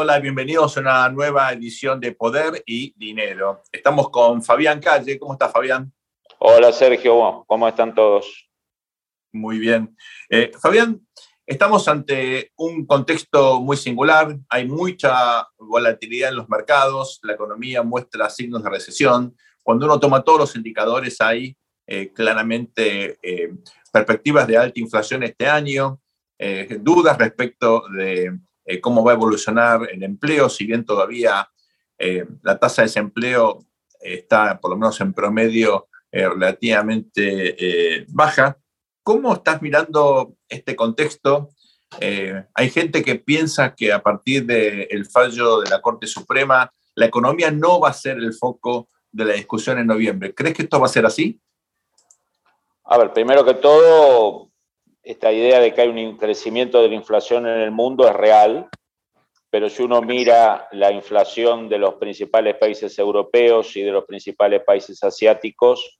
Hola, bienvenidos a una nueva edición de Poder y Dinero. Estamos con Fabián Calle. ¿Cómo está Fabián? Hola Sergio, ¿cómo están todos? Muy bien. Eh, Fabián, estamos ante un contexto muy singular. Hay mucha volatilidad en los mercados, la economía muestra signos de recesión. Cuando uno toma todos los indicadores hay eh, claramente eh, perspectivas de alta inflación este año, dudas respecto de eh, cómo va a evolucionar el empleo, si bien todavía eh, la tasa de desempleo está, por lo menos en promedio, eh, relativamente baja. ¿Cómo estás mirando este contexto? hay gente que piensa que a partir del fallo de la Corte Suprema, la economía no va a ser el foco de la discusión en noviembre. ¿Crees que esto va a ser así? A ver, primero que todo, esta idea de que hay un crecimiento de la inflación en el mundo es real, pero si uno mira la inflación de los principales países europeos y de los principales países asiáticos,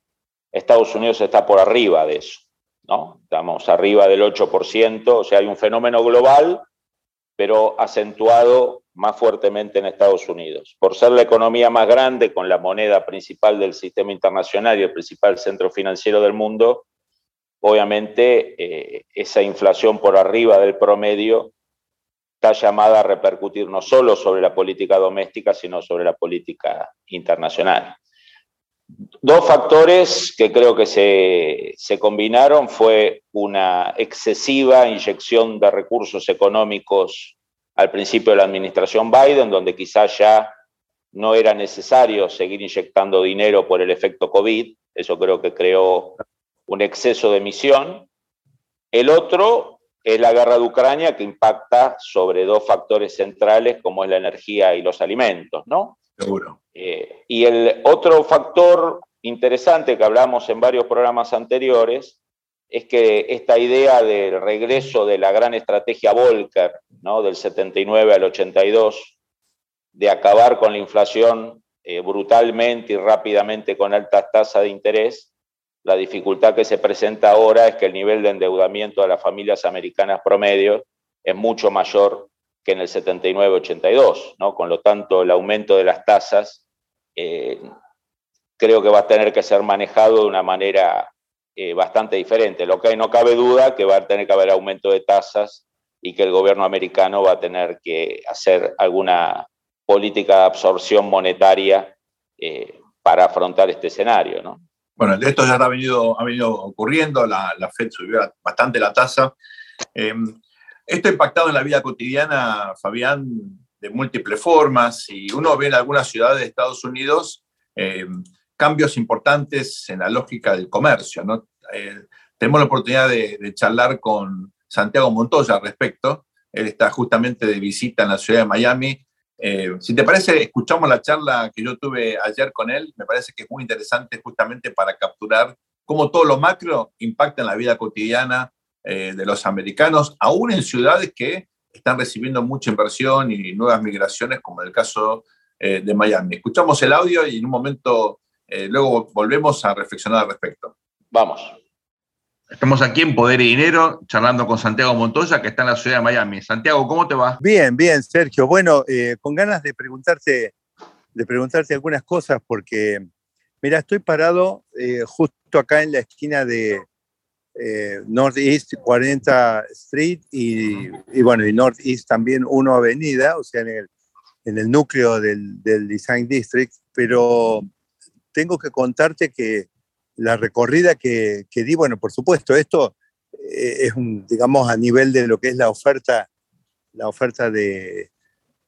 Estados Unidos está por arriba de eso, ¿no? Estamos arriba del 8%, o sea, hay un fenómeno global, pero acentuado más fuertemente en Estados Unidos. Por ser la economía más grande, con la moneda principal del sistema internacional y el principal centro financiero del mundo, obviamente eh, esa inflación por arriba del promedio está llamada a repercutir no solo sobre la política doméstica, sino sobre la política internacional. Dos factores que creo que se, se combinaron fue una excesiva inyección de recursos económicos al principio de la administración Biden, donde quizás ya no era necesario seguir inyectando dinero por el efecto COVID. Eso creo que creó un exceso de emisión. El otro es la guerra de Ucrania que impacta sobre dos factores centrales como es la energía y los alimentos, ¿no? Seguro. Eh, y el otro factor interesante que hablamos en varios programas anteriores es que esta idea del regreso de la gran estrategia Volcker, ¿no? del 79 al 82, de acabar con la inflación eh, brutalmente y rápidamente con altas tasas de interés, la dificultad que se presenta ahora es que el nivel de endeudamiento de las familias americanas promedio es mucho mayor que en el 79-82, ¿no? Con lo tanto, el aumento de las tasas eh, creo que va a tener que ser manejado de una manera eh, bastante diferente. Lo que no cabe duda que va a tener que haber aumento de tasas y que el gobierno americano va a tener que hacer alguna política de absorción monetaria eh, para afrontar este escenario, ¿no? Bueno, esto ya ha venido, ha venido ocurriendo, la, la Fed subió bastante la tasa. Eh, esto ha impactado en la vida cotidiana, Fabián, de múltiples formas, y uno ve en algunas ciudades de Estados Unidos eh, cambios importantes en la lógica del comercio. ¿no? Eh, tenemos la oportunidad de, de, charlar con Santiago Montoya al respecto. Él está justamente de visita en la ciudad de Miami eh, si te parece, escuchamos la charla que yo tuve ayer con él. Me parece que es muy interesante justamente para capturar cómo todo lo macro impacta en la vida cotidiana eh, de los americanos, aún en ciudades que están recibiendo mucha inversión y nuevas migraciones, como en el caso eh, de Miami. Escuchamos el audio y en un momento luego volvemos a reflexionar al respecto. Vamos. Estamos aquí en Poder y Dinero, charlando con Santiago Montoya, que está en la ciudad de Miami. Santiago, ¿cómo te va? Bien, bien, Sergio. Bueno, eh, con ganas de preguntarte, de preguntarte algunas cosas, porque, mira, estoy parado eh, justo acá en la esquina de eh, Northeast 40 Street y, bueno, y Northeast también 1 Avenida, o sea, en el, en el núcleo del, del Design District, pero tengo que contarte que la recorrida que, que, di, bueno, por supuesto, esto eh, es un, digamos, a nivel de lo que es la oferta, la oferta de,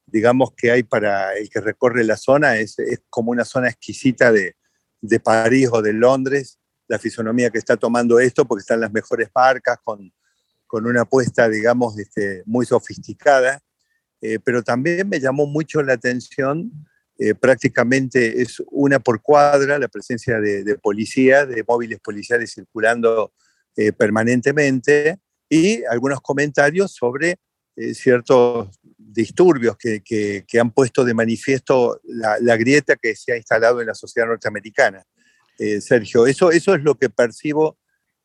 digamos, que hay para el que recorre la zona, es, es como una zona exquisita de, de, París o de Londres, la fisonomía que está tomando esto, porque están las mejores marcas, con, con una apuesta, digamos, este, muy sofisticada. pero también me llamó mucho la atención, prácticamente es una por cuadra la presencia de, de policía, de móviles policiales circulando permanentemente y algunos comentarios sobre ciertos disturbios que, que, han puesto de manifiesto la, la, grieta que se ha instalado en la sociedad norteamericana. Eh, Sergio, eso, eso es lo que percibo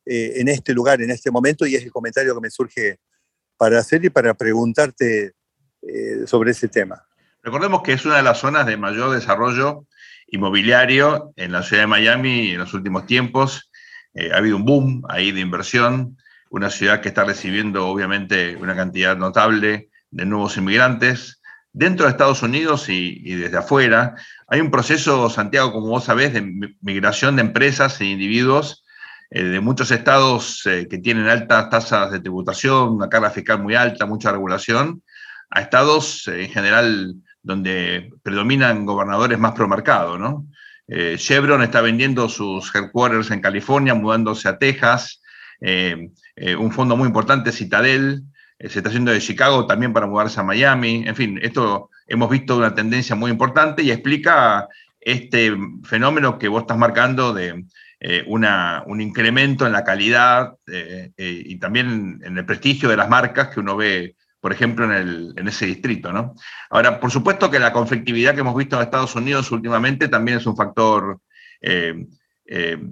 eh, en este lugar, en este momento, y es el comentario que me surge para hacer y para preguntarte eh, sobre ese tema. Recordemos que es una de las zonas de mayor desarrollo inmobiliario en la ciudad de Miami en los últimos tiempos. ha habido un boom ahí de inversión, una ciudad que está recibiendo obviamente una cantidad notable de nuevos inmigrantes dentro de Estados Unidos y, desde afuera. Hay un proceso, Santiago, como vos sabés, de migración de empresas e individuos eh, de muchos estados eh, que tienen altas tasas de tributación, una carga fiscal muy alta, mucha regulación, a estados eh, en general donde predominan gobernadores más pro mercado, ¿no? Chevron está vendiendo sus headquarters en California, mudándose a Texas. un fondo muy importante, Citadel, eh, se está haciendo de Chicago también para mudarse a Miami. En fin, esto hemos visto una tendencia muy importante y explica este fenómeno que vos estás marcando de eh, un incremento en la calidad eh, y también en el prestigio de las marcas que uno ve, por ejemplo, en, ese distrito. ¿no? Ahora, por supuesto que la conflictividad que hemos visto en Estados Unidos últimamente también es un factor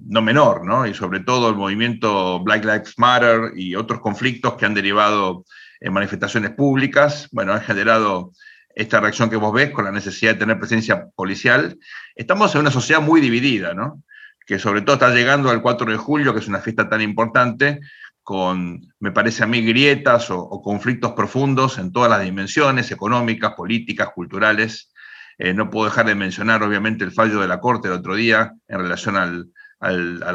no menor, ¿no? Y sobre todo el movimiento Black Lives Matter y otros conflictos que han derivado en manifestaciones públicas, bueno, han generado esta reacción que vos ves con la necesidad de tener presencia policial. Estamos en una sociedad muy dividida, ¿no? Que sobre todo está llegando al 4 de julio, que es una fiesta tan importante, con, me parece a mí, grietas o, conflictos profundos en todas las dimensiones, económicas, políticas, culturales. Eh, no puedo dejar de mencionar, obviamente, el fallo de la Corte el otro día en relación al,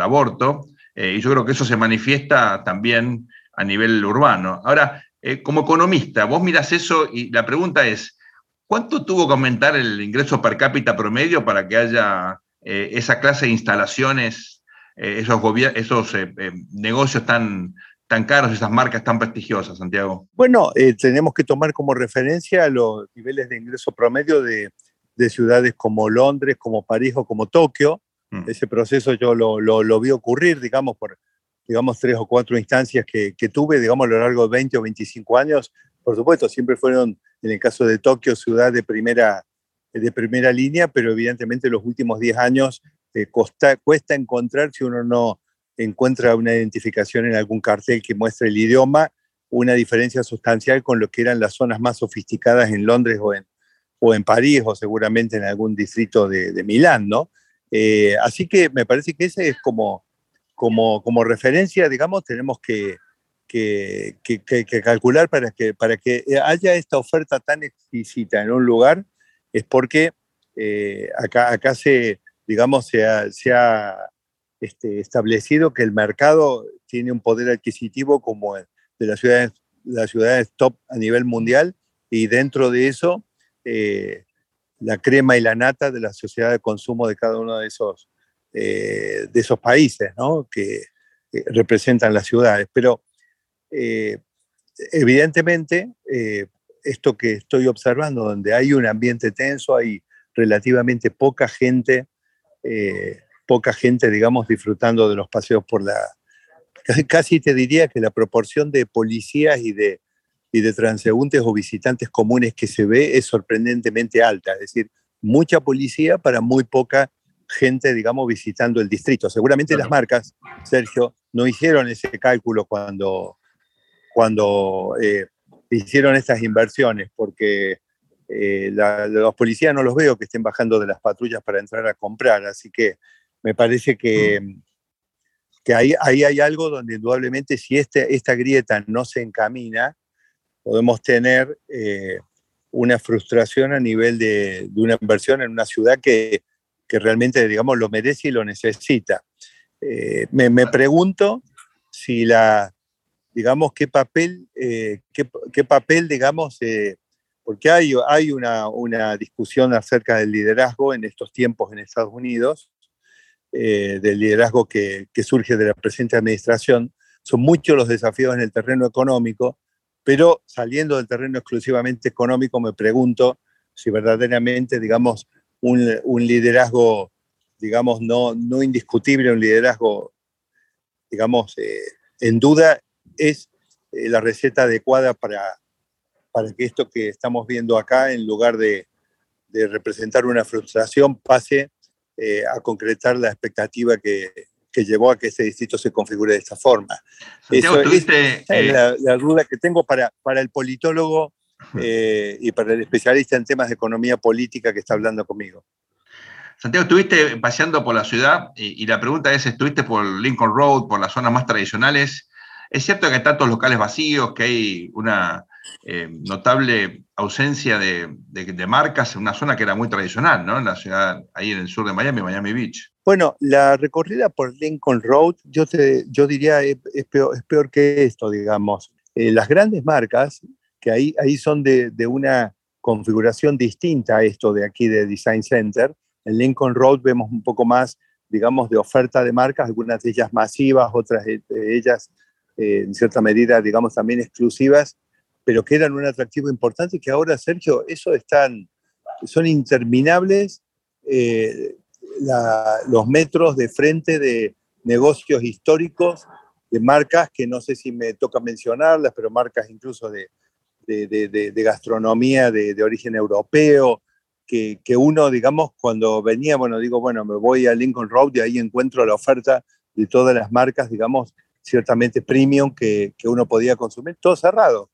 aborto, eh, y yo creo que eso se manifiesta también a nivel urbano. Ahora, eh, como economista, vos miras eso y la pregunta es, ¿cuánto tuvo que aumentar el ingreso per cápita promedio para que haya esa clase de instalaciones, esos, esos negocios tan, tan caros, esas marcas tan prestigiosas, Santiago? Bueno, tenemos que tomar como referencia los niveles de ingreso promedio de, ciudades como Londres, como París o como Tokio. Mm. Ese proceso yo lo, lo, lo vi ocurrir, digamos, por, digamos, tres o cuatro instancias que, tuve, digamos, a lo largo de 20 o 25 años. Por supuesto, siempre fueron, en el caso de Tokio, ciudad de primera, de primera línea, pero evidentemente los últimos 10 años eh, cuesta encontrar, si uno no encuentra una identificación en algún cartel que muestre el idioma, una diferencia sustancial con lo que eran las zonas más sofisticadas en Londres o en, o en París o seguramente en algún distrito de, Milán, ¿no? Eh, así que me parece que ese es como como, como referencia, digamos, tenemos que, que, que, calcular para que, para que haya esta oferta tan exquisita en un lugar, es porque eh, acá, acá se, digamos, se ha, este, establecido que el mercado tiene un poder adquisitivo como de las ciudades, las ciudades top a nivel mundial y dentro de eso eh, la crema y la nata de la sociedad de consumo de cada uno de esos eh, de esos países que representan las ciudades. Pero eh, evidentemente, esto que estoy observando, donde hay un ambiente tenso, hay relativamente poca gente, poca gente, digamos, disfrutando de los paseos por la... Casi te diría que la proporción de policías y de, y de transeúntes o visitantes comunes que se ve es sorprendentemente alta, es decir, mucha policía para muy poca gente, digamos, visitando el distrito. Seguramente las marcas, Sergio, no hicieron ese cálculo cuando, cuando eh, hicieron estas inversiones, porque eh, los policías no los veo que estén bajando de las patrullas para entrar a comprar, así que me parece que, mm. que ahí, ahí, hay algo donde indudablemente si este, esta grieta no se encamina, podemos tener eh, una frustración a nivel de, de, una inversión en una ciudad que que realmente, digamos, lo merece y lo necesita. Eh, me, pregunto si la, digamos, qué papel, qué, papel, digamos, porque hay, hay una, una, discusión acerca del liderazgo en estos tiempos en Estados Unidos, del liderazgo que, que, surge de la presente administración. Son muchos los desafíos en el terreno económico, Pero saliendo del terreno exclusivamente económico, me pregunto si verdaderamente, digamos, un, liderazgo, digamos, no, no indiscutible, un liderazgo, digamos, eh, en duda, es eh, la receta adecuada para, para que esto que estamos viendo acá, en lugar de, de representar una frustración, pase eh, a concretar la expectativa que, que, llevó a que ese distrito se configure de esta forma. Santiago, tuviste, es la, duda que tengo para, para el politólogo eh, y para el especialista en temas de economía política que está hablando conmigo. Santiago, estuviste paseando por la ciudad y, y, la pregunta es, ¿estuviste por Lincoln Road, por las zonas más tradicionales? ¿Es cierto que hay tantos locales vacíos, que hay una eh, notable ausencia de, marcas en una zona que era muy tradicional, ¿no? En la ciudad, ahí en el sur de Miami, Miami Beach. Bueno, la recorrida por Lincoln Road, yo, te, yo diría, es, peor, que esto, digamos. Eh, las grandes marcas, que ahí, ahí son de, una configuración distinta a esto de aquí de Design Center, en Lincoln Road vemos un poco más, digamos, de oferta de marcas, algunas de ellas masivas, otras de ellas eh, en cierta medida, digamos, también exclusivas, pero que eran un atractivo importante y que ahora, Sergio, eso están, son interminables eh, los metros de frente de negocios históricos, de marcas que no sé si me toca mencionarlas, pero marcas incluso de, de, de, gastronomía de, origen europeo, que, que, uno, digamos, cuando venía, bueno, digo, bueno, me voy a Lincoln Road y ahí encuentro la oferta de todas las marcas, digamos, ciertamente premium que, que uno podía consumir, todo cerrado.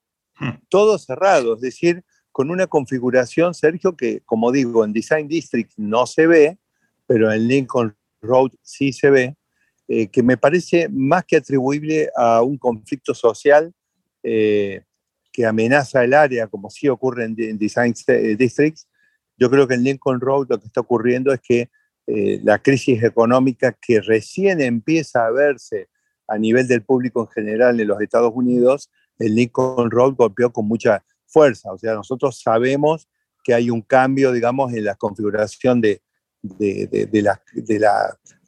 Todo cerrado, es decir, con una configuración, Sergio, que como digo, en Design District no se ve, pero en Lincoln Road sí se ve, eh, que me parece más que atribuible a un conflicto social eh, que amenaza el área, como sí ocurre en, Design eh, Districts. Yo creo que en Lincoln Road lo que está ocurriendo es que la crisis económica que recién empieza a verse a nivel del público en general en los Estados Unidos, el Lincoln Road golpeó con mucha fuerza. O sea, nosotros sabemos que hay un cambio, digamos, en la configuración de, de, de, las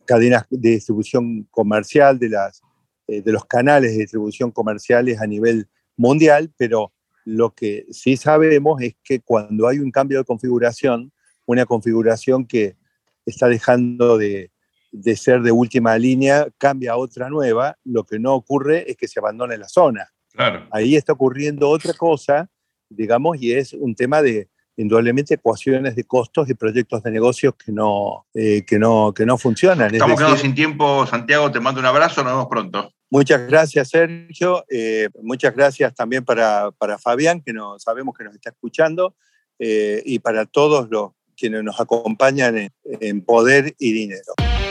cadenas de distribución comercial, de, las, eh, de los canales de distribución comerciales a nivel mundial, pero lo que sí sabemos es que cuando hay un cambio de configuración, una configuración que está dejando de, de ser de última línea cambia a otra nueva, lo que no ocurre es que se abandone la zona. Ahí está ocurriendo otra cosa, digamos, y es un tema de indudablemente ecuaciones de costos y proyectos de negocios que no, eh, que no, que no funcionan. Estamos quedando sin tiempo, Santiago, te mando un abrazo, nos vemos pronto. Muchas gracias, Sergio. Eh, muchas gracias también para, para, Fabián, que no, sabemos que nos está escuchando, eh, y para todos los quienes nos acompañan en Poder y Dinero.